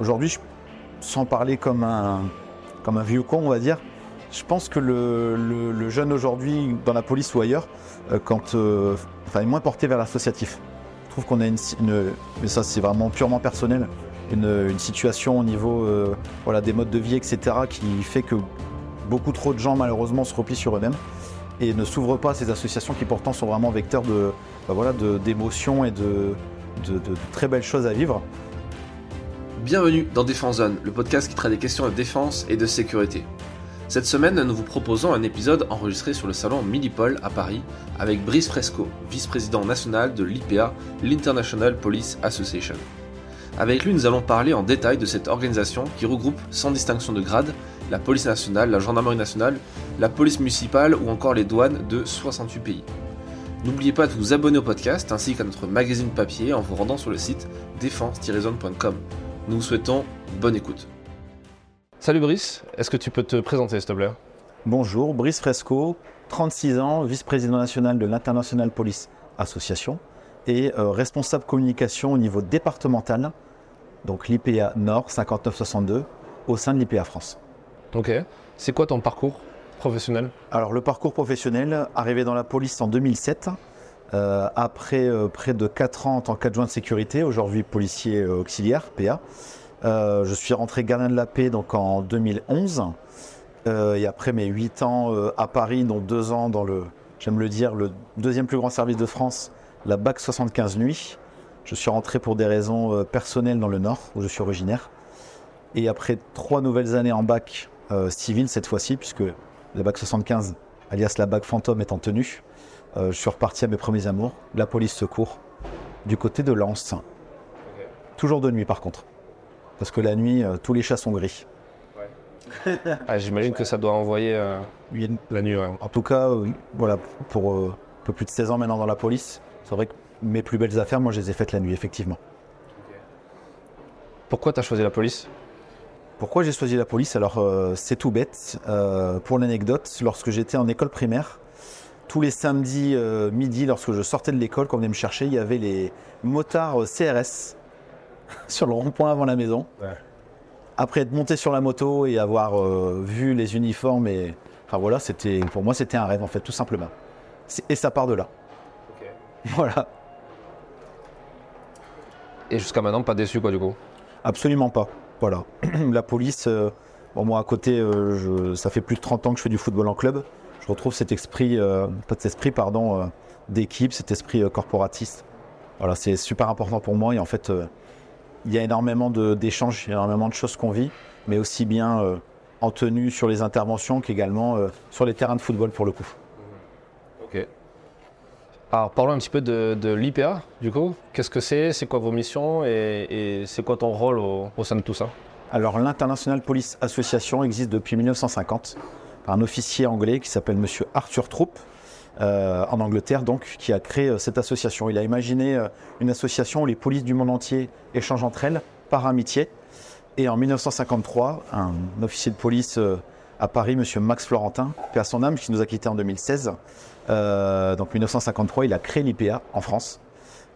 aujourd'hui, sans parler comme un, comme un vieux con, on va dire, je pense que le, le- jeune aujourd'hui, dans la police ou ailleurs, euh, quand, euh, enfin, est moins porté vers l'associatif. Je trouve qu'on a une, une- mais ça c'est vraiment purement personnel, une, une situation au niveau euh, voilà, des modes de vie, etc., qui fait que beaucoup trop de gens malheureusement se replient sur eux-mêmes et ne s'ouvrent pas à ces associations qui pourtant sont vraiment vecteurs de, bah, d'émotions et de- de très belles choses à vivre. Bienvenue dans Défense Zone, le podcast qui traite des questions de défense et de sécurité. Cette semaine, nous vous proposons un épisode enregistré sur le salon Millipol à Paris avec Brice Fresco, vice-président national de l'IPA, l'International Police Association. Avec lui, nous allons parler en détail de cette organisation qui regroupe, sans distinction de grade, la police nationale, la gendarmerie nationale, la police municipale ou encore les douanes de 68 pays. N'oubliez pas de vous abonner au podcast ainsi qu'à notre magazine papier en vous rendant sur le site défense-zone.com. Nous vous souhaitons bonne écoute. Salut Brice, est-ce que tu peux te présenter s'il te plaît? Bonjour, Brice Fresco, 36 ans, vice-président national de l'International Police Association et euh, responsable communication au niveau départemental, donc l'IPA Nord 5962, au sein de l'IPA France. Ok. C'est quoi ton parcours professionnel? Alors le parcours professionnel, arrivé dans la police en 2007, euh, après euh, près de 4 ans en tant qu'adjoint de sécurité, aujourd'hui policier euh, auxiliaire, PA. Je suis rentré gardien de la paix donc en 2011. Euh, et après mes 8 ans à Paris, dont 2 ans dans le, j'aime le dire, le deuxième plus grand service de France, la BAC 75 Nuit. Je suis rentré pour des raisons personnelles dans le Nord, où je suis originaire. Et après trois nouvelles années en BAC euh, civil cette fois-ci, puisque la BAC 75, alias la BAC fantôme est en tenue, je suis reparti à mes premiers amours, la police secours, du côté de Lens. Toujours de nuit par contre. Parce que la nuit, euh, tous les chats sont gris. ah, J'imagine que ça doit envoyer euh, la nuit. ouais. En tout cas, euh, voilà, pour euh, un peu plus de 16 ans maintenant dans la police, c'est vrai que mes plus belles affaires, moi, je les ai faites la nuit, effectivement. Pourquoi tu as choisi la police? Pourquoi j'ai choisi la police? Alors, euh, c'est tout bête. Euh, pour l'anecdote, lorsque j'étais en école primaire, tous les samedis euh, midi, lorsque je sortais de l'école, quand on venait me chercher, il y avait les motards euh, CRS sur le rond-point avant la maison. Ouais. Après être monté sur la moto et avoir euh, vu les uniformes, et enfin voilà, c'était pour moi c'était un rêve en fait, tout simplement. Et ça part de là. Voilà, Et jusqu'à maintenant, pas déçu quoi du coup? Absolument pas. Voilà, la police. euh, bon, moi à côté, euh, je- ça fait plus de 30 ans que je fais du football en club. Je retrouve cet esprit, euh, cet esprit, pardon, euh, d'équipe, cet esprit euh, corporatiste. Voilà, c'est super important pour moi et en fait, il y a énormément de- d'échanges, énormément de choses qu'on vit, mais aussi bien en tenue sur les interventions qu'également sur les terrains de football pour le coup. Ok. Alors parlons un petit peu de, de l'IPA du coup. Qu'est-ce que c'est? C'est quoi vos missions? Et, et c'est quoi ton rôle au, au sein de tout ça? Alors l'International Police Association existe depuis 1950 un officier anglais qui s'appelle Monsieur Arthur Troop, euh, en Angleterre donc, qui a créé euh, cette association. Il a imaginé euh, une association où les polices du monde entier échangent entre elles par amitié. Et en 1953, un officier de police à Paris, Monsieur Max Florentin, paix à son âme, qui nous a quittés en 2016, euh, donc 1953, il a créé l'IPA en France.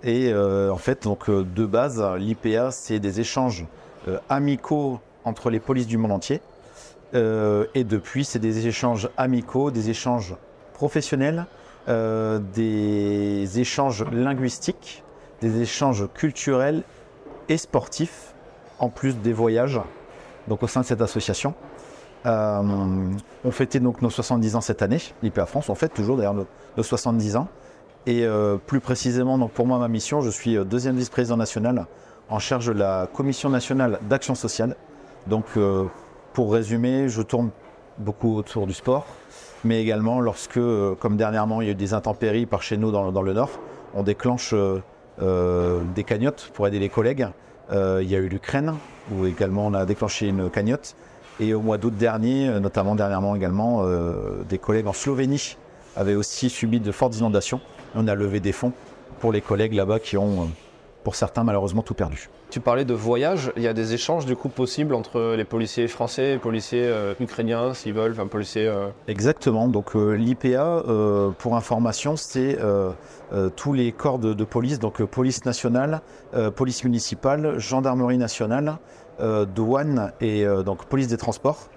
Et en fait, donc de base, l'IPA, c'est des échanges amicaux entre les polices du monde entier. Euh, et depuis, c'est des échanges amicaux, des échanges professionnels, euh, des échanges linguistiques, des échanges culturels et sportifs, en plus des voyages, donc au sein de cette association. Euh, on fêtait donc nos 70 ans cette année, l'IPA France, on fête toujours d'ailleurs nos, nos 70 ans. Et plus précisément, donc pour moi, ma mission, je suis deuxième vice-président national en charge de la Commission nationale d'action sociale. Donc, pour résumer, je tourne beaucoup autour du sport, mais également lorsque, euh, comme dernièrement, il y a eu des intempéries par chez nous dans, le Nord, on déclenche euh, euh, des cagnottes pour aider les collègues. Il y a eu l'Ukraine, où également on a déclenché une cagnotte. Et au mois d'août dernier, notamment dernièrement également, des collègues en Slovénie avaient aussi subi de fortes inondations. On a levé des fonds pour les collègues là-bas qui ont, pour certains, malheureusement tout perdu. Tu parlais de voyage. Il y a des échanges du coup possibles entre les policiers français et les policiers euh, ukrainiens s'ils veulent, enfin policiers. euh, Exactement. Donc euh, l'IPA, pour information, c'est tous les corps de, de police, donc police nationale, police municipale, gendarmerie nationale, douane et donc police des transports.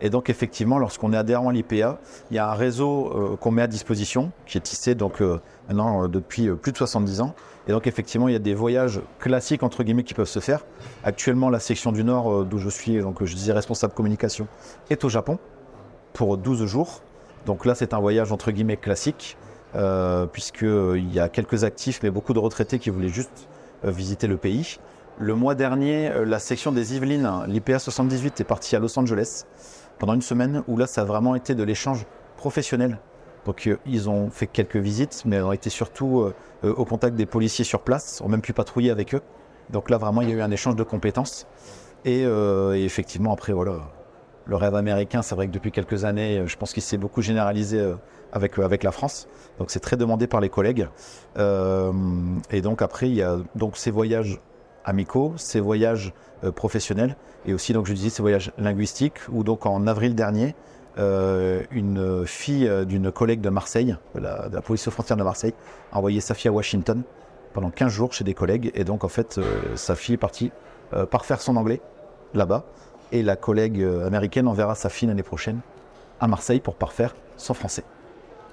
Et donc effectivement, lorsqu'on est adhérent à l'IPA, il y a un réseau qu'on met à disposition, qui est tissé donc maintenant depuis plus de 70 ans. Et donc effectivement, il y a des voyages classiques entre guillemets qui peuvent se faire. Actuellement, la section du Nord, euh, d'où je suis, donc je disais responsable communication, est au Japon pour 12 jours. Donc là, c'est un voyage entre guillemets classique, euh, puisqu'il y a quelques actifs, mais beaucoup de retraités qui voulaient juste euh, visiter le pays. Le mois dernier, euh, la section des Yvelines, l'IPA 78, est partie à Los Angeles pendant une semaine, où là, ça a vraiment été de l'échange professionnel. Donc euh, ils ont fait quelques visites, mais ont été surtout euh, euh, au contact des policiers sur place, ont même pu patrouiller avec eux. Donc là, vraiment, il y a eu un échange de compétences. Et, effectivement, après, voilà, le rêve américain, c'est vrai que depuis quelques années, je pense qu'il s'est beaucoup généralisé avec, avec la France. Donc c'est très demandé par les collègues. Et donc après, il y a donc ces voyages amicaux, ces voyages professionnels, et aussi, donc je disais, ces voyages linguistiques, où donc en avril dernier, euh, une fille euh, d'une collègue de Marseille, de la, de la police aux frontières de Marseille, a envoyé sa fille à Washington pendant 15 jours chez des collègues. Et donc, en fait, euh, sa fille est partie euh, parfaire son anglais là-bas. Et la collègue américaine enverra sa fille l'année prochaine à Marseille pour parfaire son français.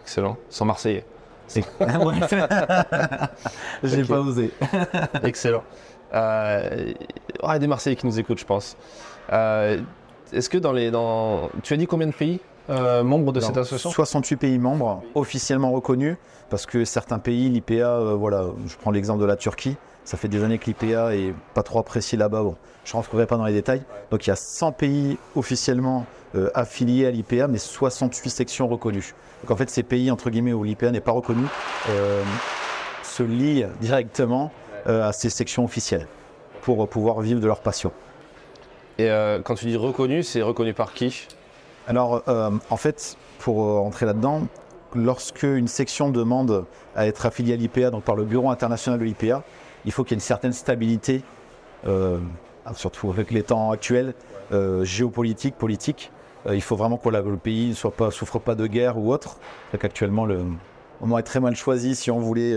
Excellent. Sans Marseillais. C'est- Ouais. J'ai pas osé. Excellent. Euh, il y a des Marseillais qui nous écoutent, je pense. Euh, Est-ce que dans les. Dans... Tu as dit combien de pays euh, membres de cette association? 68 pays membres officiellement reconnus, parce que certains pays, l'IPA, euh, voilà, je prends l'exemple de la Turquie, ça fait des années que l'IPA est pas trop apprécié là-bas, bon, je ne rentrerai pas dans les détails. Donc il y a 100 pays officiellement euh, affiliés à l'IPA, mais 68 sections reconnues. Donc en fait, ces pays, entre guillemets, où l'IPA n'est pas reconnu, se lient directement à ces sections officielles pour pouvoir vivre de leur passion. Et euh, quand tu dis reconnu, c'est reconnu par qui? Alors, euh, en fait, pour euh, entrer là-dedans, lorsque une section demande à être affiliée à l'IPA, donc par le Bureau international de l'IPA, il faut qu'il y ait une certaine stabilité, euh, surtout avec les temps actuels, géopolitique, politique. Il faut vraiment que le pays ne souffre pas de guerre ou autre. C'est qu'actuellement, le moment est très mal choisi si on voulait,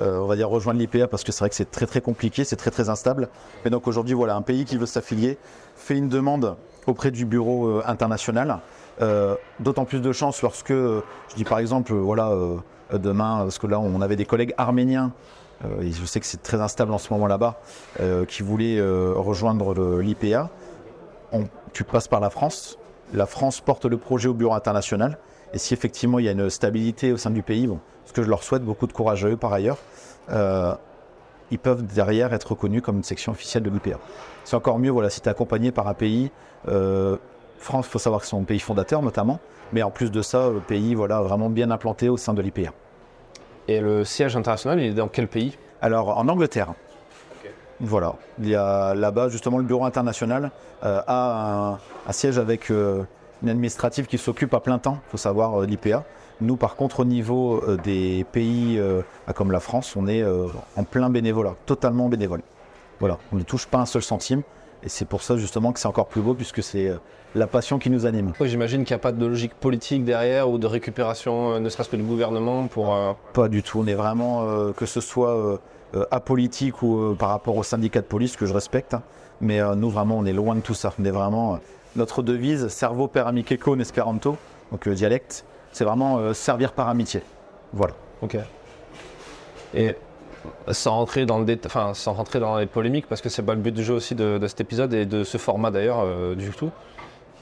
on va dire, rejoindre l'IPA, parce que c'est vrai que c'est très très compliqué, c'est très très instable. Mais donc aujourd'hui, voilà, un pays qui veut s'affilier fait une demande auprès du bureau euh, international. Euh, D'autant plus de chance lorsque, euh, je dis par exemple, euh, voilà, euh, demain, parce que là, on avait des collègues arméniens, euh, je sais que c'est très instable en ce moment là-bas, euh, qui voulaient euh, rejoindre l'IPA. Tu passes par la France, la France porte le projet au bureau international, et si effectivement il y a une stabilité au sein du pays, bon, ce que je leur souhaite, beaucoup de courage à eux par ailleurs, euh, ils peuvent derrière être reconnus comme une section officielle de l'IPA. C'est encore mieux voilà, si tu es accompagné par un pays. euh, France, il faut savoir que c'est son pays fondateur notamment, mais en plus de ça, le pays voilà, vraiment bien implanté au sein de l'IPA. Et le siège international, il est dans quel pays? Alors en Angleterre, voilà, il y a là-bas justement le bureau international euh, a un, un siège avec euh, une administrative qui s'occupe à plein temps, il faut savoir, euh, l'IPA. Nous par contre au niveau euh, des pays euh, ah, comme la France, on est en plein bénévolat, totalement bénévole. Voilà, on ne touche pas un seul centime et c'est pour ça justement que c'est encore plus beau puisque c'est la passion qui nous anime. Oui, J'imagine qu'il n'y a pas de logique politique derrière ou de récupération, ne serait-ce que du gouvernement pour. euh, Pas du tout. On est vraiment, euh, que ce soit euh, apolitique ou par rapport au syndicat de police que je respecte. hein. Mais nous, vraiment, on est loin de tout ça. On est vraiment. Notre devise, servo per amiceco en espéranto, donc euh, dialecte, c'est vraiment euh, servir par amitié. Voilà. Ok. Et sans rentrer dans le déta- enfin sans rentrer dans les polémiques parce que c'est pas le but du jeu aussi de, cet épisode et de ce format d'ailleurs euh, du tout.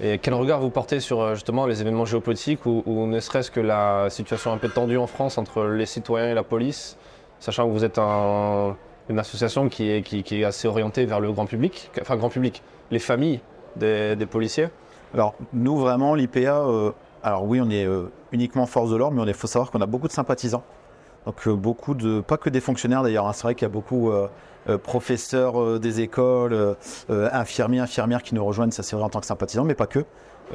Et quel regard vous portez sur justement les événements géopolitiques ou, ne serait-ce que la situation un peu tendue en France entre les citoyens et la police, sachant que vous êtes un- une association qui est assez orientée vers le grand public, enfin grand public, les familles des, policiers? Alors, nous, vraiment, l'IPA, euh, alors oui, on est euh, uniquement force de l'ordre, mais il faut savoir qu'on a beaucoup de sympathisants. Donc, euh, beaucoup de. Pas que des fonctionnaires d'ailleurs, hein. c'est vrai qu'il y a beaucoup professeurs des écoles, infirmiers, infirmières qui nous rejoignent, ça c'est vrai en tant que sympathisants, mais pas que.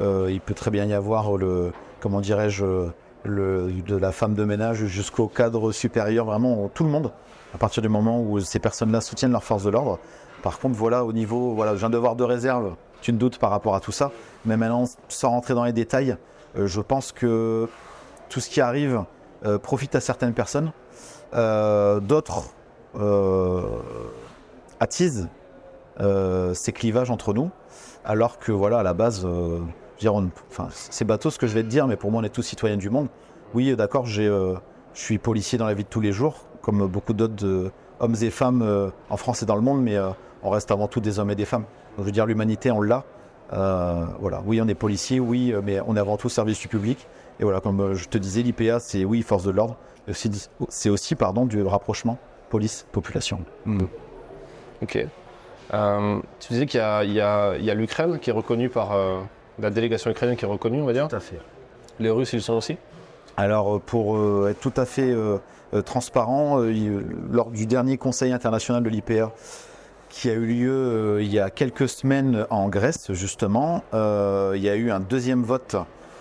Il peut très bien y avoir le. Comment dirais-je le, de la femme de ménage jusqu'au cadre supérieur, vraiment tout le monde, à partir du moment où ces personnes-là soutiennent leur force de l'ordre. Par contre, voilà, au niveau, voilà, j'ai un devoir de réserve, tu ne doutes par rapport à tout ça. Mais maintenant, sans rentrer dans les détails, euh, je pense que tout ce qui arrive euh, profite à certaines personnes. Euh, D'autres attisent ces clivages entre nous, alors que voilà, à la base, enfin, c'est bateau ce que je vais te dire, mais pour moi, on est tous citoyens du monde. Oui, d'accord, je suis policier dans la vie de tous les jours, comme beaucoup d'autres hommes et femmes en France et dans le monde, mais on reste avant tout des hommes et des femmes. Donc, je veux dire, l'humanité, on l'a. Euh, voilà, oui, on est policier, oui, euh, mais on est avant tout service du public. Et voilà, comme euh, je te disais, l'IPA, c'est oui, force de l'ordre, c'est aussi, pardon, du rapprochement police-population. Ok. Euh, tu disais qu'il y a, l'Ukraine qui est reconnue par euh, la délégation ukrainienne qui est reconnue, on va dire. à fait. Les Russes, ils sont aussi. Alors, pour euh, être tout à fait transparent, il- lors du dernier Conseil international de l'IPA, qui a eu lieu euh, il y a quelques semaines en Grèce, justement, euh, il y a eu un deuxième vote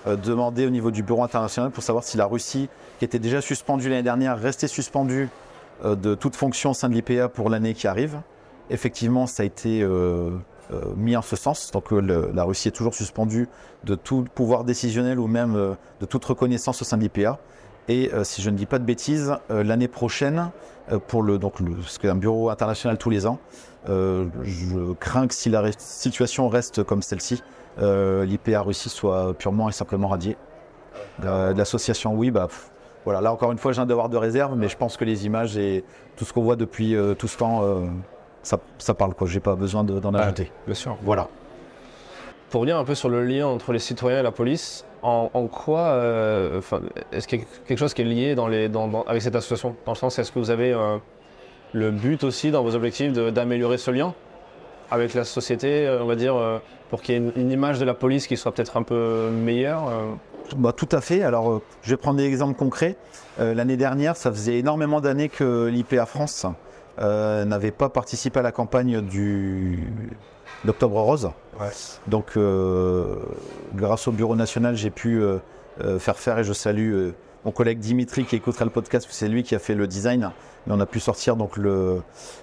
euh, demandé au niveau du Bureau international pour savoir si la Russie, qui était déjà suspendue l'année dernière, restait suspendue de toute fonction au sein de l'IPA pour l'année qui arrive. Effectivement, ça a été mis en ce sens. Donc, le- la Russie est toujours suspendue de tout pouvoir décisionnel ou même de toute reconnaissance au sein de l'IPA. Et euh, si je ne dis pas de bêtises, euh, l'année prochaine, euh, pour le, donc le, ce qui est un bureau international tous les ans, euh, je crains que si la re- situation reste comme celle-ci, euh, l'IPA Russie soit purement et simplement radiée. Euh, L'association, oui, bah, pff, voilà. Là encore une fois, j'ai un devoir de réserve, mais je pense que les images et tout ce qu'on voit depuis euh, tout ce temps, euh, ça, ça parle quoi. J'ai pas besoin de- d'en ajouter. Bien sûr. Voilà. Pour revenir un peu sur le lien entre les citoyens et la police, en, quoi, euh, est-ce qu'il y a quelque chose qui est lié avec cette association? Dans le sens, est-ce que vous avez euh, le but aussi dans vos objectifs d'améliorer ce lien avec la société, euh, on va dire, pour qu'il y ait une, image de la police qui soit peut-être un peu meilleure Bah, tout à fait. Alors, je vais prendre des exemples concrets. L'année dernière, ça faisait énormément d'années que l'IPA France n'avait pas participé à la campagne du d'Octobre Rose. Donc, euh, grâce au Bureau national, j'ai pu euh, euh, faire faire, et je salue euh, mon collègue Dimitri qui écoutera le podcast, c'est lui qui a fait le design. Mais on a pu sortir donc le,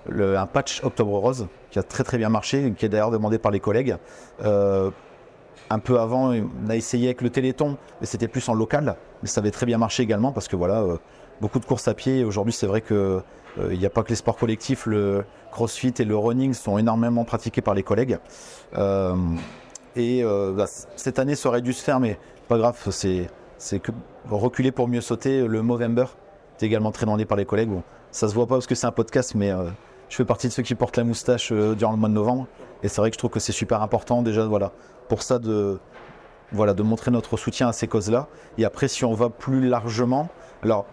le- un patch Octobre Rose qui a très très bien marché, qui est d'ailleurs demandé par les collègues. Euh, un peu avant, on a essayé avec le Téléthon, mais c'était plus en local. Mais ça avait très bien marché également parce que voilà, euh, beaucoup de courses à pied. Aujourd'hui, c'est vrai que euh, il n'y a pas que les sports collectifs, le crossfit et le running sont énormément pratiqués par les collègues. Euh, et euh, bah, cette année, ça aurait dû se faire, mais pas grave, c'est que reculer pour mieux sauter. Le Movember est également très demandé par les collègues. Bon, ça se voit pas parce que c'est un podcast, mais euh, je fais partie de ceux qui portent la moustache durant le mois de novembre. Et c'est vrai que je trouve que c'est super important déjà, voilà, pour ça de, voilà, de montrer notre soutien à ces causes-là. Et après, si on va plus largement, alors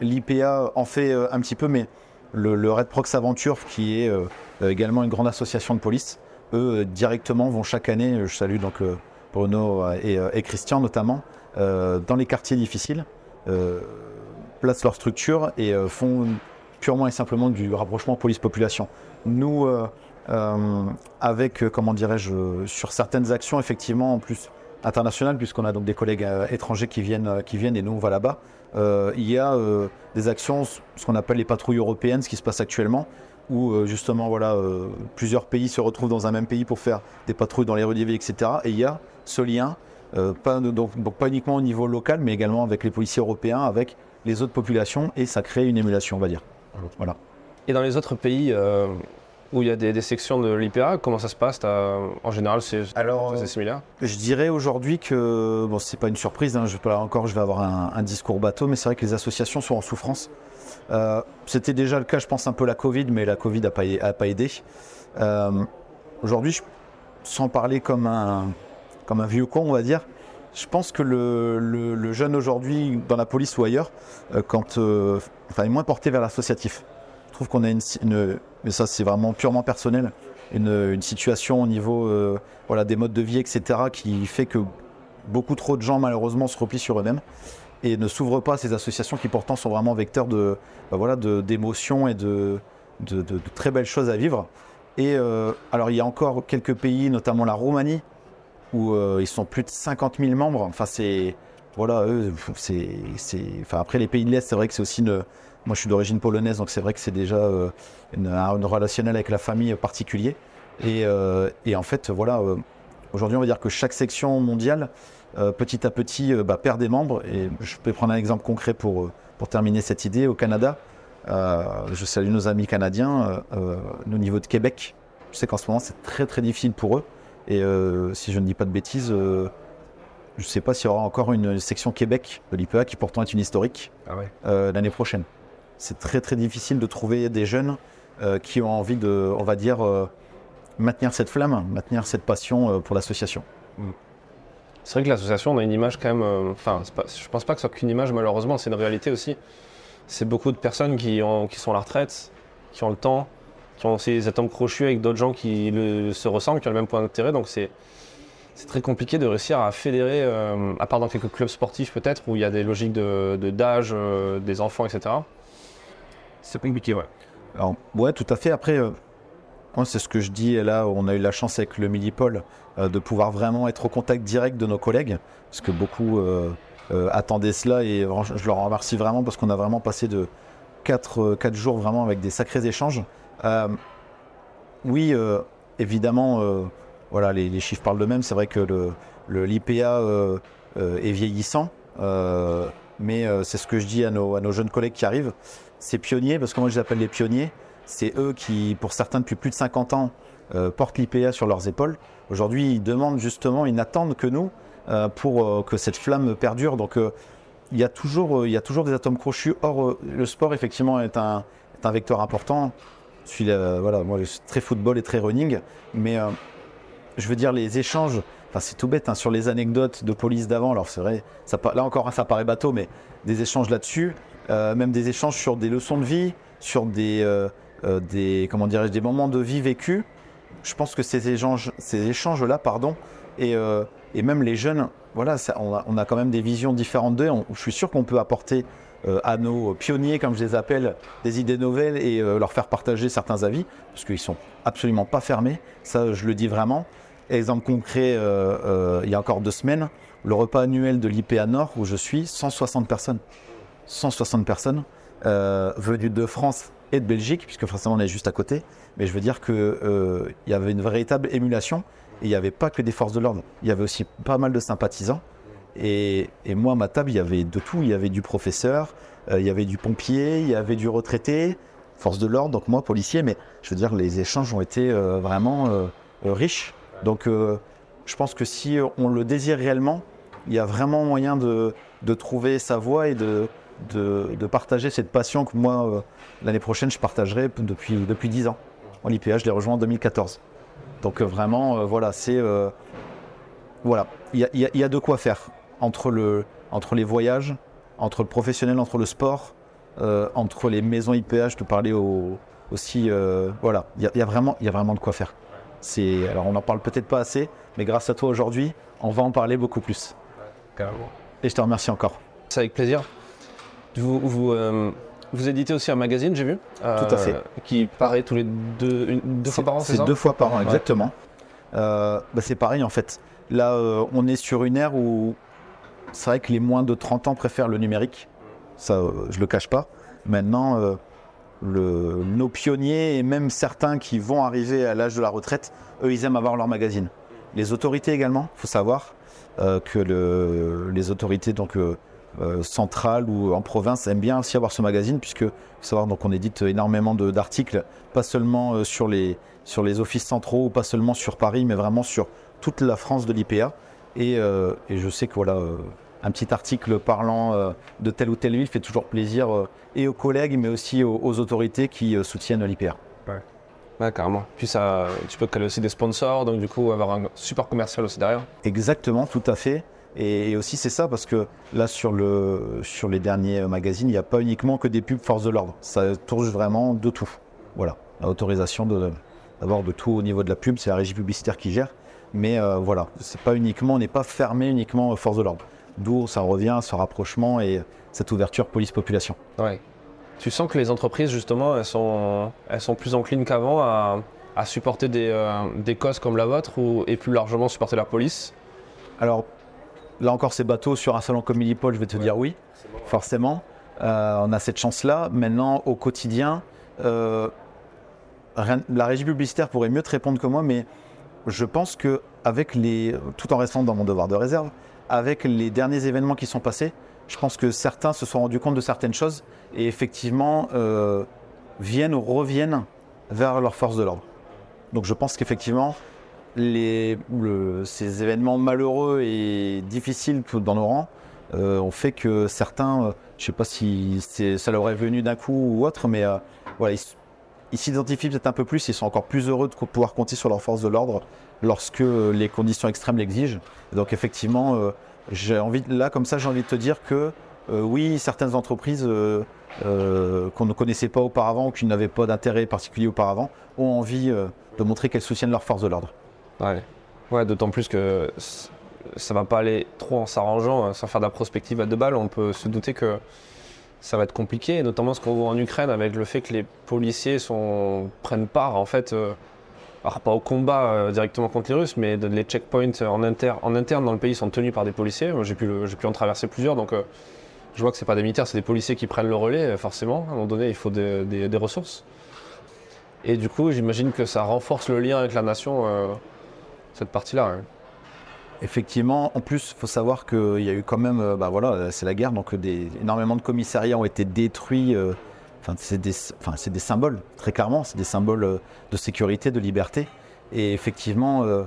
l'IPA en fait un petit peu, mais le, Red Prox Aventure, qui est euh, également une grande association de police, eux euh, directement vont chaque année, euh, je salue donc Bruno et, Christian notamment, dans les quartiers difficiles, placent leur structure et font purement et simplement du rapprochement police-population. Nous, avec, comment dirais-je, sur certaines actions, effectivement, en plus internationales, puisqu'on a donc des collègues étrangers qui viennent, qui viennent et nous, on va là-bas, euh, il y a euh, des actions, ce qu'on appelle les patrouilles européennes, ce qui se passe actuellement, où euh, justement, voilà, plusieurs pays se retrouvent dans un même pays pour faire des patrouilles dans les rues des villes, etc. Et il y a ce lien, pas, donc, donc pas uniquement au niveau local, mais également avec les policiers européens, avec les autres populations, et ça crée une émulation, on va dire. Voilà. Et dans les autres pays où il y a des, des sections de l'IPA, comment ça se passe En général, c'est similaire? Je dirais aujourd'hui que, bon, c'est pas une surprise, hein, je, là encore je vais avoir un, un discours bateau, mais c'est vrai que les associations sont en souffrance. Euh, C'était déjà le cas, je pense, un peu la Covid, mais la Covid n'a pas, a pas aidé. Euh, aujourd'hui, sans parler comme un, comme un vieux con, on va dire, je pense que le, le- le jeune aujourd'hui, dans la police ou ailleurs, euh, quand, enfin, est moins porté vers l'associatif. Je trouve qu'on a une, mais ça c'est vraiment purement personnel, une, situation au niveau euh, voilà, des modes de vie, etc., qui fait que beaucoup trop de gens, malheureusement, se replient sur eux-mêmes et ne s'ouvrent pas à ces associations qui, pourtant, sont vraiment vecteurs de, bah, voilà, d'émotions et de, de- très belles choses à vivre. Et euh, alors, il y a encore quelques pays, notamment la Roumanie, où euh, ils sont plus de 50 000 membres. Enfin, c'est. Voilà, eux, c'est- Enfin, après, les pays de l'Est, c'est vrai que c'est aussi une. Moi, je suis d'origine polonaise, donc c'est vrai que c'est déjà euh, une, un une relationnel avec la famille particulier. Et, euh, et en fait, voilà, euh, aujourd'hui, on va dire que chaque section mondiale, euh, petit à petit, bah, perd des membres. Et je peux prendre un exemple concret pour, pour terminer cette idée. Au Canada, je salue nos amis canadiens, au niveau de Québec, Je sais qu'en ce moment, c'est très très difficile pour eux. Et si je ne dis pas de bêtises, je ne sais pas s'il y aura encore une section Québec de l'IPA, qui pourtant est une historique, Ah ouais. euh, l'année prochaine. C'est très très difficile de trouver des jeunes euh, qui ont envie de, on va dire, euh, maintenir cette flamme, maintenir cette passion euh, pour l'association. C'est vrai que l'association, on a une image quand même. Enfin, je pense pas que ce soit qu'une image, malheureusement, c'est une réalité aussi. C'est beaucoup de personnes qui, ont, qui sont à la retraite, qui ont le temps, qui ont aussi atomes crochus avec d'autres gens qui se ressemblent, qui ont le même point d'intérêt. Donc c'est. Très compliqué de réussir à fédérer, à part dans quelques clubs sportifs peut-être, où il y a des logiques d'âge, des enfants, etc. C'est ouais. Ouais, tout à fait. Après, euh, c'est ce que je dis. Là, on a eu la chance avec le Millipol euh, de pouvoir vraiment être au contact direct de nos collègues, parce que beaucoup euh, attendaient cela. Et je leur remercie vraiment parce qu'on a vraiment passé de 4, jours vraiment avec des sacrés échanges. Oui, évidemment, voilà, les, chiffres parlent d'eux-mêmes. C'est vrai que l'IPA est vieillissant, mais c'est ce que je dis à nos jeunes collègues qui arrivent ces pionniers, parce que moi je les appelle les pionniers, c'est eux qui, pour certains depuis plus de 50 ans, euh, portent l'IPA sur leurs épaules. Aujourd'hui, ils demandent justement, ils n'attendent que nous euh, pour euh, que cette flamme perdure. Donc il y, a toujours, il y a toujours des atomes crochus. Or, le sport, effectivement, est un, vecteur important. Je suis, très football et très running, mais je veux dire, les échanges, c'est tout bête, hein, sur les anecdotes de police d'avant, alors c'est vrai, là encore, ça paraît bateau, mais des échanges là-dessus, euh, même des échanges sur des leçons de vie, sur des, euh, euh, des, comment dirais-je, des moments de vie vécus. Je pense que ces échanges, ces échanges-là, pardon, et, même les jeunes, voilà, on, a, quand même des visions différentes d'eux. Je suis sûr qu'on peut apporter à nos pionniers, comme je les appelle, des idées nouvelles et leur faire partager certains avis, parce qu'ils sont absolument pas fermés. Ça, je le dis vraiment. Exemple concret, il y a encore deux semaines, le repas annuel de l'IPA Nord, où je suis, 160 personnes. 160 personnes euh, venues de France et de Belgique, puisque forcément on est juste à côté. Mais je veux dire qu'il y avait une véritable émulation. Et il n'y avait pas que des forces de l'ordre. Il y avait aussi pas mal de sympathisants. Et, moi, à ma table, il y avait de tout. Il y avait du professeur, euh, il y avait du pompier, il y avait du retraité, force de l'ordre, donc moi, policier. Mais je veux dire, les échanges ont été euh, vraiment euh, euh, riches. Donc euh, je pense que si on le désire réellement, il y a vraiment moyen de trouver sa voie et de, de, de partager cette passion que moi, euh, l'année prochaine, je partagerai depuis, depuis 10 ans. En l'IPA, je l'ai rejoint en 2014. Donc euh, vraiment, euh, voilà, c'est... voilà, il y a, y a- il y a de quoi faire entre, le, entre les voyages, entre le professionnel, entre le sport, entre les maisons IPA, je te parlais au- aussi, voilà, il y, a, il y a vraiment, il y a vraiment de quoi faire. C'est, alors on n'en parle peut-être pas assez, mais grâce à toi aujourd'hui, on va en parler beaucoup plus. Et je te remercie encore. C'est avec plaisir. Vous, vous, euh, vous éditez aussi un magazine, j'ai vu. euh, Tout à fait. Qui paraît tous les deux, une- deux fois par an, c'est deux fois par an, Ouais. exactement. Euh, bah, c'est pareil en fait. Là, euh, on est sur une ère où c'est vrai que les moins de 30 ans préfèrent le numérique. Ça, euh, je le cache pas. Maintenant, euh, le- nos pionniers et même certains qui vont arriver à l'âge de la retraite, eux, ils aiment avoir leur magazine. Les autorités également, il faut savoir euh, que le- les autorités donc euh, euh, centrales ou en province aiment bien aussi avoir ce magazine puisque faut savoir donc on édite énormément de- d'articles, pas seulement euh, sur les sur les offices centraux ou pas seulement sur Paris, mais vraiment sur toute la France de l'IPA. Et, euh, et je sais que voilà, euh, un petit article parlant de telle ou telle ville fait toujours plaisir et aux collègues, mais aussi aux, aux autorités qui soutiennent l'IPA. Ouais, carrément. Puis ça, tu peux caler aussi des sponsors, donc du coup avoir un super commercial aussi derrière. Exactement, tout à fait. Et, et aussi c'est ça parce que là sur, le, sur les derniers euh, magazines, il n'y a pas uniquement que des pubs force de l'ordre. Ça touche vraiment de tout. Voilà, la autorisation de- d'avoir de, tout au niveau de la pub, c'est la régie publicitaire qui gère. Mais euh, voilà, c'est pas uniquement, on n'est pas fermé uniquement aux forces de l'ordre. D'où ça revient, ce rapprochement et cette ouverture police-population. Ouais. Tu sens que les entreprises, justement, elles sont, elles sont plus enclines qu'avant à, à supporter des, euh, des causes comme la vôtre ou, et plus largement supporter la police? Alors, là encore, c'est bateau sur un salon comme Millipol, je vais te dire oui, forcément. Euh, on a cette chance-là. Maintenant, au quotidien, euh, rien- la régie publicitaire pourrait mieux te répondre que moi, mais je pense que avec les, tout en restant dans mon devoir de réserve, avec les derniers événements qui sont passés, je pense que certains se sont rendus compte de certaines choses et effectivement euh, viennent ou reviennent vers leur force de l'ordre. Donc je pense qu'effectivement, ces événements malheureux et difficiles dans nos rangs euh, ont fait que certains, euh, je ne sais pas si ça leur est venu d'un coup ou autre, mais euh, voilà, ils, s'identifient peut-être un peu plus, ils sont encore plus heureux de pouvoir compter sur leurs forces de l'ordre lorsque les conditions extrêmes l'exigent. Donc effectivement, j'ai envie, là comme ça, j'ai envie de te dire que oui, certaines entreprises qu'on ne connaissait pas auparavant ou qui n'avaient pas d'intérêt particulier auparavant ont envie de montrer qu'elles soutiennent leurs forces de l'ordre. Ouais, ouais d'autant plus que ça va pas aller trop en s'arrangeant, hein, sans faire de la prospective à deux balles. On peut se douter que ça va être compliqué, notamment ce qu'on voit en Ukraine avec le fait que les policiers prennent part, en fait, euh, alors pas au combat euh, directement contre les Russes, mais les checkpoints en, inter- en interne dans le pays sont tenus par des policiers. J'ai pu, en traverser plusieurs, donc euh, je vois que c'est pas des militaires, c'est des policiers qui prennent le relais, forcément. À un moment donné, il faut des- ressources. Et du coup, j'imagine que ça renforce le lien avec la nation, cette partie-là. hein. Effectivement, en plus, il faut savoir qu'il y a eu quand même, euh, bah voilà, c'est la guerre, donc énormément de commissariats ont été détruits. euh, Enfin, c'est des, symboles, très clairement, c'est des symboles euh, de sécurité, de liberté. Et effectivement, euh,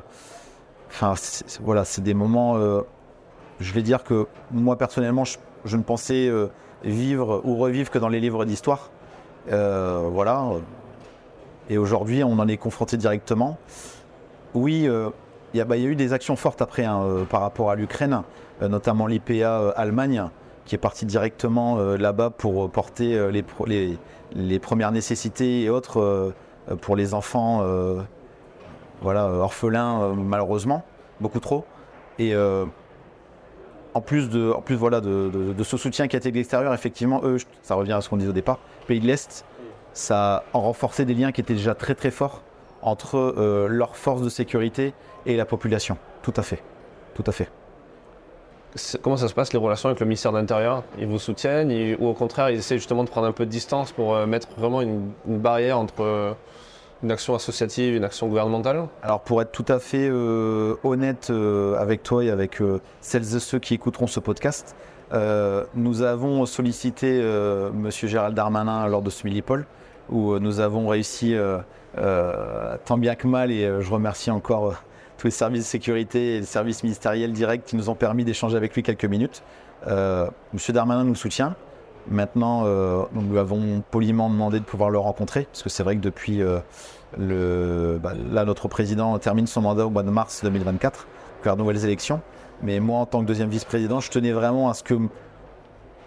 enfin, voilà, c'est des moments. euh, je vais dire que moi personnellement, je, je ne pensais euh, vivre ou revivre que dans les livres d'histoire. Euh, voilà. Et aujourd'hui, on en est confronté directement. Oui, euh, il y, a- bah, y a eu des actions fortes après hein, euh, par rapport à l'Ukraine, euh, notamment l'IPA euh, Allemagne, qui est parti directement euh, là-bas pour euh, porter euh, les, premières nécessités et autres euh, euh, pour les enfants euh, voilà, euh, orphelins, euh, malheureusement, beaucoup trop. Et euh, en plus, de, en plus voilà, de, ce soutien qui a été de l'extérieur, effectivement, eux, ça revient à ce qu'on disait au départ, pays de l'Est, ça a renforcé des liens qui étaient déjà très très forts entre euh, leurs forces de sécurité et la population. Tout à fait. Tout à fait. Comment ça se passe les relations avec le ministère de l'Intérieur? Ils vous soutiennent ils- ou au contraire ils essaient justement de prendre un peu de distance pour euh, mettre vraiment une, une barrière entre euh, une action associative et une action gouvernementale? Alors pour être tout à fait honnête avec toi et avec celles et ceux qui écouteront ce podcast, nous avons sollicité Monsieur Gérald Darmanin lors de ce Millipol, où nous avons réussi tant bien que mal, et euh, je remercie encore euh, tous les services de sécurité et les services ministériels directs qui nous ont permis d'échanger avec lui quelques minutes. Euh, Monsieur Darmanin nous soutient. Maintenant, euh, nous lui avons poliment demandé de pouvoir le rencontrer, parce que c'est vrai que depuis euh, le, bah, là, notre président termine son mandat au mois de mars 2024, car nouvelles élections. Mais moi, en tant que deuxième vice-président, je tenais vraiment à ce que,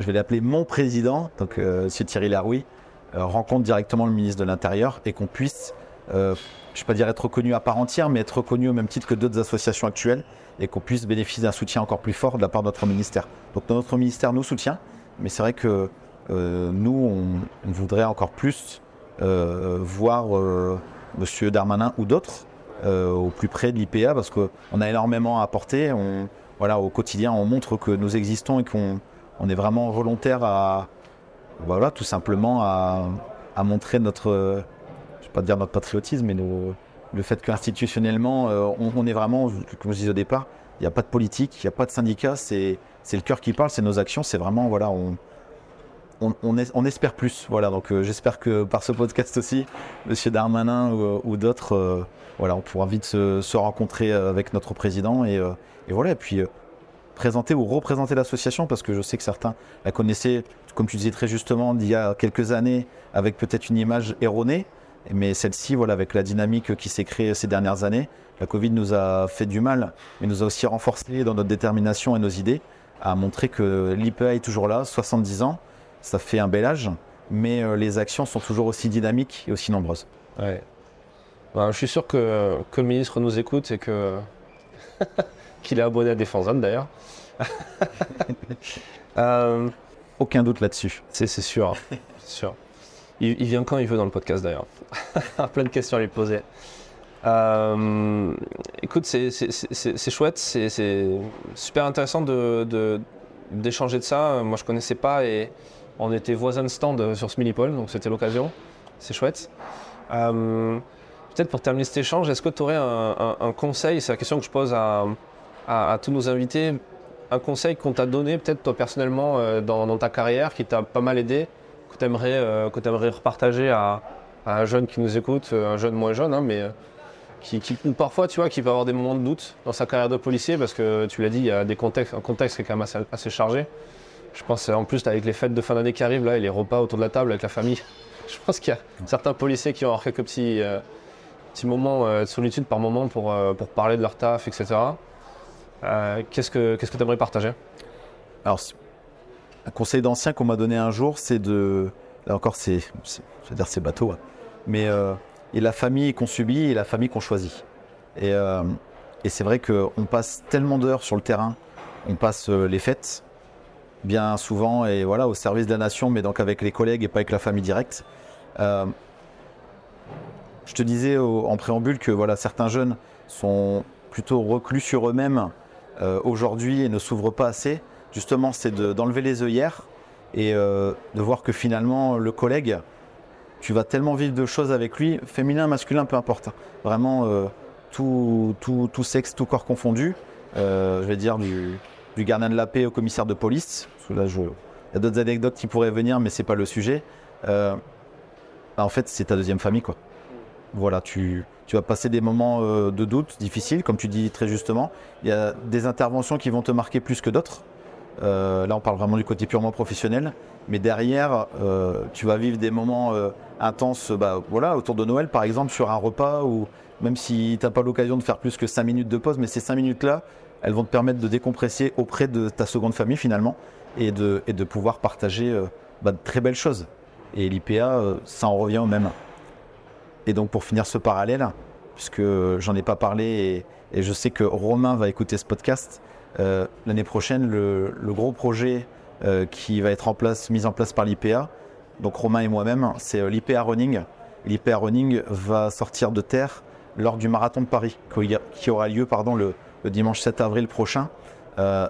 je vais l'appeler mon président, donc euh. Thierry Laroui, euh, rencontre directement le ministre de l'Intérieur et qu'on puisse, euh, je ne vais pas dire être reconnu à part entière, mais être reconnu au même titre que d'autres associations actuelles et qu'on puisse bénéficier d'un soutien encore plus fort de la part de notre ministère. Donc notre ministère nous soutient, mais c'est vrai que euh, nous, on, voudrait encore plus euh, voir Monsieur Darmanin ou d'autres au plus près de l'IPA parce qu'on a énormément à apporter. Voilà, au quotidien, on montre que nous existons et qu'on on est vraiment volontaire à, voilà, tout simplement à, montrer notre, pas dire notre patriotisme, mais le fait qu'institutionnellement, euh, on, on est vraiment, comme je disais au départ, il n'y a pas de politique, il n'y a pas de syndicat, c'est le cœur qui parle, c'est nos actions, c'est vraiment, voilà, on, on, on es- on espère plus. Voilà, donc euh, j'espère que par ce podcast aussi, Monsieur Darmanin ou, ou d'autres, euh, voilà, on pourra vite se, se rencontrer euh, avec notre président et, euh, et voilà, et puis euh, présenter ou représenter l'association parce que je sais que certains la connaissaient, comme tu disais très justement, d'il y a quelques années, avec peut-être une image erronée. Mais celle-ci, voilà, avec la dynamique qui s'est créée ces dernières années, la Covid nous a fait du mal, mais nous a aussi renforcé dans notre détermination et nos idées, à montrer que l'IPA est toujours là, 70 ans, ça fait un bel âge, mais euh, les actions sont toujours aussi dynamiques et aussi nombreuses. Ouais. Ben, je suis sûr que, que le ministre nous écoute et que qu'il est abonné à Défense Zone d'ailleurs. Euh, Aucun doute là-dessus. c'est sûr, c'est sûr. Il, vient quand il veut dans le podcast d'ailleurs. Plein de questions à lui poser. Euh, écoute, c'est chouette, c'est super intéressant d'échanger de, ça. Moi, je connaissais pas et on était voisins de stand sur ce Millipol, donc c'était l'occasion. C'est chouette. Euh, Peut-être pour terminer cet échange, est-ce que tu aurais un, conseil? C'est la question que je pose à, tous nos invités. Un conseil qu'on t'a donné, peut-être toi personnellement, euh, dans ta carrière, qui t'a pas mal aidé, que tu aimerais, repartager à, un jeune qui nous écoute, euh, un jeune moins jeune, hein, mais euh, qui, qui- parfois, tu vois, qui peut avoir des moments de doute dans sa carrière de policier parce que tu l'as dit, il y a des contextes, un contexte qui est quand même assez, chargé. Je pense euh, en plus avec les fêtes de fin d'année qui arrivent là et les repas autour de la table avec la famille. Je pense qu'il y a certains policiers qui ont avoir quelques petits, euh, petits moments euh, de solitude par moment pour, euh, pour parler de leur taf, etc. Euh, qu'est-ce que que tu aimerais partager? Alors, conseil d'ancien qu'on m'a donné un jour, c'est de. Là encore, c'est. Je dire, c'est bateau. hein. Mais euh, a la famille qu'on subit et la famille qu'on choisit. Et, euh, et c'est vrai qu'on passe tellement d'heures sur le terrain, on passe euh, les fêtes, bien souvent, et voilà, au service de la nation, mais donc avec les collègues et pas avec la famille directe. Je te disais en préambule que voilà, certains jeunes sont plutôt reclus sur eux-mêmes aujourd'hui et ne s'ouvrent pas assez. Justement, c'est de- d'enlever les œillères et euh, de voir que finalement, le collègue, tu vas tellement vivre de choses avec lui, féminin, masculin, peu importe. hein. Vraiment, euh, tout, tout, tout sexe, tout corps confondu. Euh, je vais dire du, gardien de la paix au commissaire de police. Il y a d'autres anecdotes qui pourraient venir, mais c'est pas le sujet. Bah, en fait, c'est ta deuxième famille, quoi. Voilà, tu, tu vas passer des moments de doute difficiles, comme tu dis très justement. Il y a des interventions qui vont te marquer plus que d'autres. Euh, là, on parle vraiment du côté purement professionnel. Mais derrière, euh, tu vas vivre des moments euh, intenses bah, voilà, autour de Noël, par exemple, sur un repas, ou même si tu n'as pas l'occasion de faire plus que 5 minutes de pause, mais ces 5 minutes-là, elles vont te permettre de décompresser auprès de ta seconde famille, finalement, et de, pouvoir partager bah, de très belles choses. Et l'IPA, ça en revient au même. Et donc, pour finir ce parallèle, puisque j'en ai pas parlé et je sais que Romain va écouter ce podcast, euh, l'année prochaine, le, gros projet euh, qui va être en place, mis en place par l'IPA, donc Romain et moi-même, c'est euh, l'IPA Running. L'IPA Running va sortir de terre lors du marathon de Paris, qui aura lieu le, dimanche 7 avril prochain,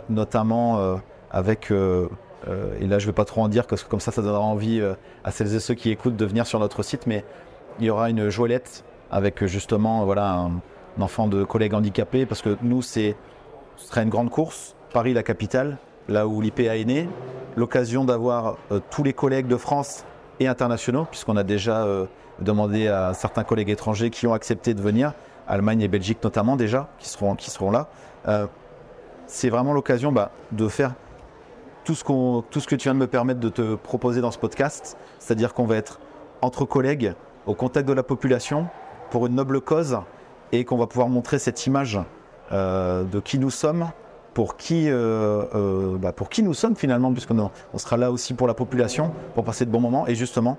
notamment avec, et là je ne vais pas trop en dire, parce que comme ça, ça donnera envie à celles et ceux qui écoutent de venir sur notre site, mais il y aura une joëlette avec justement voilà, un, un enfant de collègue handicapé, parce que nous, c'est, ce sera une grande course, Paris la capitale, là où l'IPA est né, l'occasion d'avoir euh, tous les collègues de France et internationaux, puisqu'on a déjà euh, demandé à certains collègues étrangers qui ont accepté de venir, Allemagne et Belgique notamment déjà, qui seront, là. Euh, c'est vraiment l'occasion bah, de faire tout ce, que tu viens de me permettre de te proposer dans ce podcast, c'est-à-dire qu'on va être entre collègues, au contact de la population, pour une noble cause, et qu'on va pouvoir montrer cette image de qui nous sommes, pour qui, euh, euh, bah, nous sommes finalement, puisqu'on on sera là aussi pour la population, pour passer de bons moments. Et justement,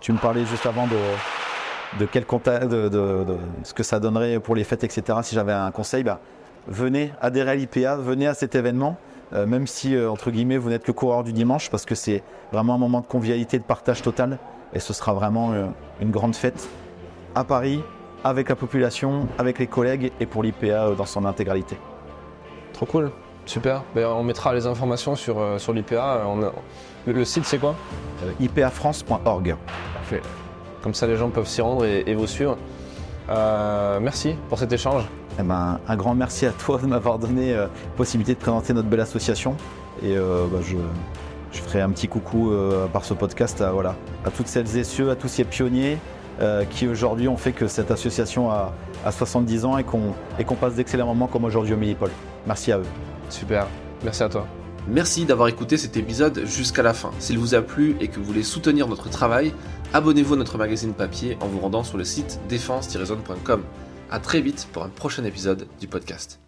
tu me parlais juste avant de, quel contact, ce que ça donnerait pour les fêtes, etc. Si j'avais un conseil, bah, venez adhérer à l'IPA, venez à cet événement, euh, même si, euh, entre guillemets, vous n'êtes le coureur du dimanche, parce que c'est vraiment un moment de convivialité, de partage total. Et ce sera vraiment euh, une grande fête à Paris, avec la population, avec les collègues et pour l'IPA euh, dans son intégralité. Trop cool, super. Ben, on mettra les informations sur, euh, sur l'IPA. euh, Le, le site c'est quoi? Euh, IPAFrance.org. Parfait. Comme ça les gens peuvent s'y rendre et, et vous suivre. Euh, merci pour cet échange. Eh ben, un grand merci à toi de m'avoir donné la possibilité de présenter notre belle association. Et euh, bah, je, je ferai un petit coucou euh, par ce podcast à, voilà, à toutes celles et ceux, à tous ces pionniers euh, qui aujourd'hui ont fait que cette association a, a 70 ans et qu'on et qu'on passe d'excellents moments comme aujourd'hui au Millipol. Merci à eux. Super, merci à toi. Merci d'avoir écouté cet épisode jusqu'à la fin. S'il vous a plu et que vous voulez soutenir notre travail, abonnez-vous à notre magazine papier en vous rendant sur le site défense-zone.com. A très vite pour un prochain épisode du podcast.